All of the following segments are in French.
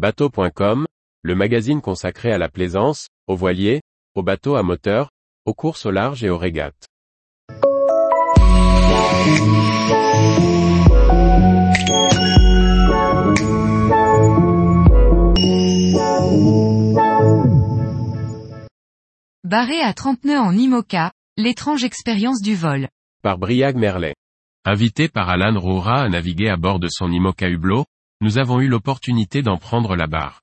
Bateau.com, le magazine consacré à la plaisance, aux voiliers, aux bateaux à moteur, aux courses au large et aux régates. Barré à 30 nœuds en IMOCA, l'étrange expérience du vol. Par Briag Merlet. Invité par Alan Roura à naviguer à bord de son IMOCA Hublot, nous avons eu l'opportunité d'en prendre la barre.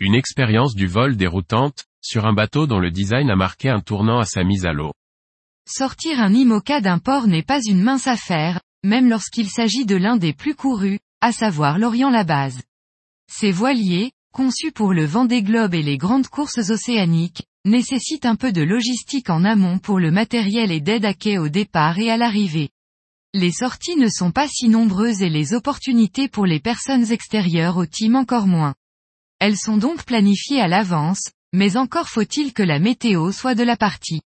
Une expérience du vol déroutante, sur un bateau dont le design a marqué un tournant à sa mise à l'eau. Sortir un IMOCA d'un port n'est pas une mince affaire, même lorsqu'il s'agit de l'un des plus courus, à savoir l'Orient-la-Base. Ces voiliers, conçus pour le Vendée Globe et les grandes courses océaniques, nécessitent un peu de logistique en amont pour le matériel et d'aide à quai au départ et à l'arrivée. Les sorties ne sont pas si nombreuses et les opportunités pour les personnes extérieures au team encore moins. Elles sont donc planifiées à l'avance, mais encore faut-il que la météo soit de la partie.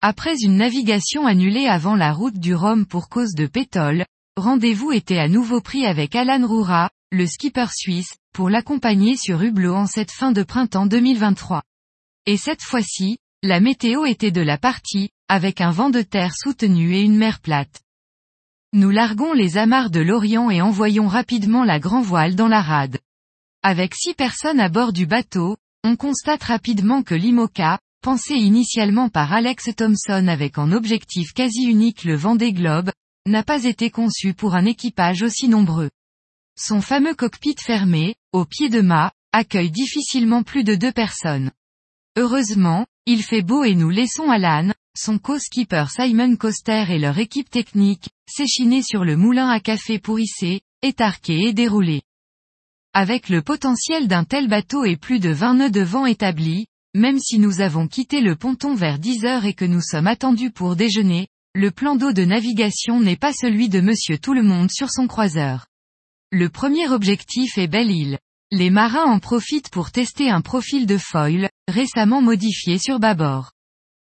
Après une navigation annulée avant la route du Rhum pour cause de pétole, rendez-vous était à nouveau pris avec Alan Roura, le skipper suisse, pour l'accompagner sur Hublot en cette fin de printemps 2023. Et cette fois-ci, la météo était de la partie, avec un vent de terre soutenu et une mer plate. Nous larguons les amarres de l'Orient et envoyons rapidement la grand voile dans la rade. Avec six personnes à bord du bateau, on constate rapidement que l'IMOCA, pensé initialement par Alex Thompson avec en objectif quasi unique le vent des globes, n'a pas été conçu pour un équipage aussi nombreux. Son fameux cockpit fermé, au pied de mât, accueille difficilement plus de deux personnes. Heureusement, il fait beau et nous laissons Alan, son co-skipper Simon Coster et leur équipe technique, s'échiner sur le moulin à café pour hisser, étarquer et dérouler. Avec le potentiel d'un tel bateau et plus de 20 nœuds de vent établis, même si nous avons quitté le ponton vers 10 heures et que nous sommes attendus pour déjeuner, le plan d'eau de navigation n'est pas celui de monsieur tout le monde sur son croiseur. Le premier objectif est Belle-Île. Les marins en profitent pour tester un profil de foil, récemment modifié sur bâbord.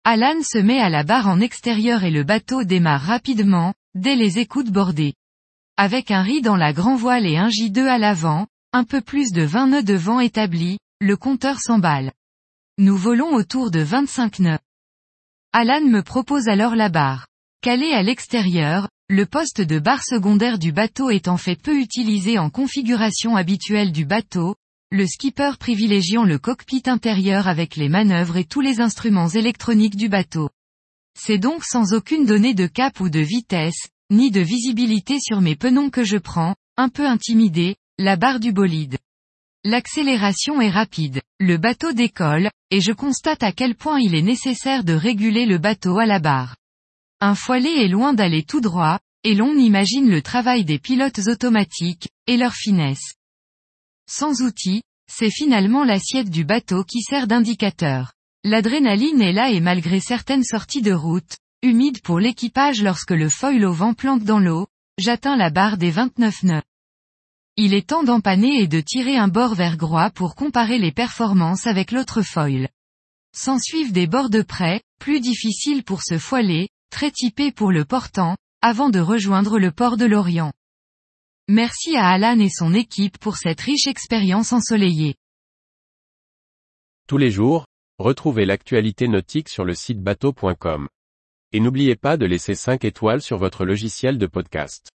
Alan se met à la barre en extérieur et le bateau démarre rapidement, dès les écoutes bordées. Avec un riz dans la grand voile et un J2 à l'avant, un peu plus de 20 nœuds de vent établis, le compteur s'emballe. Nous volons autour de 25 nœuds. Alan me propose alors la barre. Calé à l'extérieur, le poste de barre secondaire du bateau en fait peu utilisé en configuration habituelle du bateau, le skipper privilégiant le cockpit intérieur avec les manœuvres et tous les instruments électroniques du bateau. C'est donc sans aucune donnée de cap ou de vitesse, ni de visibilité sur mes penons que je prends, un peu intimidé, la barre du bolide. L'accélération est rapide, le bateau décolle, et je constate à quel point il est nécessaire de réguler le bateau à la barre. Un foilet est loin d'aller tout droit, et l'on imagine le travail des pilotes automatiques, et leur finesse. Sans outils, c'est finalement l'assiette du bateau qui sert d'indicateur. L'adrénaline est là et malgré certaines sorties de route, humide pour l'équipage lorsque le foil au vent planque dans l'eau, j'atteins la barre des 29 nœuds. Il est temps d'empanner et de tirer un bord vers Groix pour comparer les performances avec l'autre foil. S'ensuivent des bords de près, plus difficiles pour se foiler, très typés pour le portant, avant de rejoindre le port de Lorient. Merci à Alan et son équipe pour cette riche expérience ensoleillée. Tous les jours, retrouvez l'actualité nautique sur le site bateau.com. Et n'oubliez pas de laisser 5 étoiles sur votre logiciel de podcast.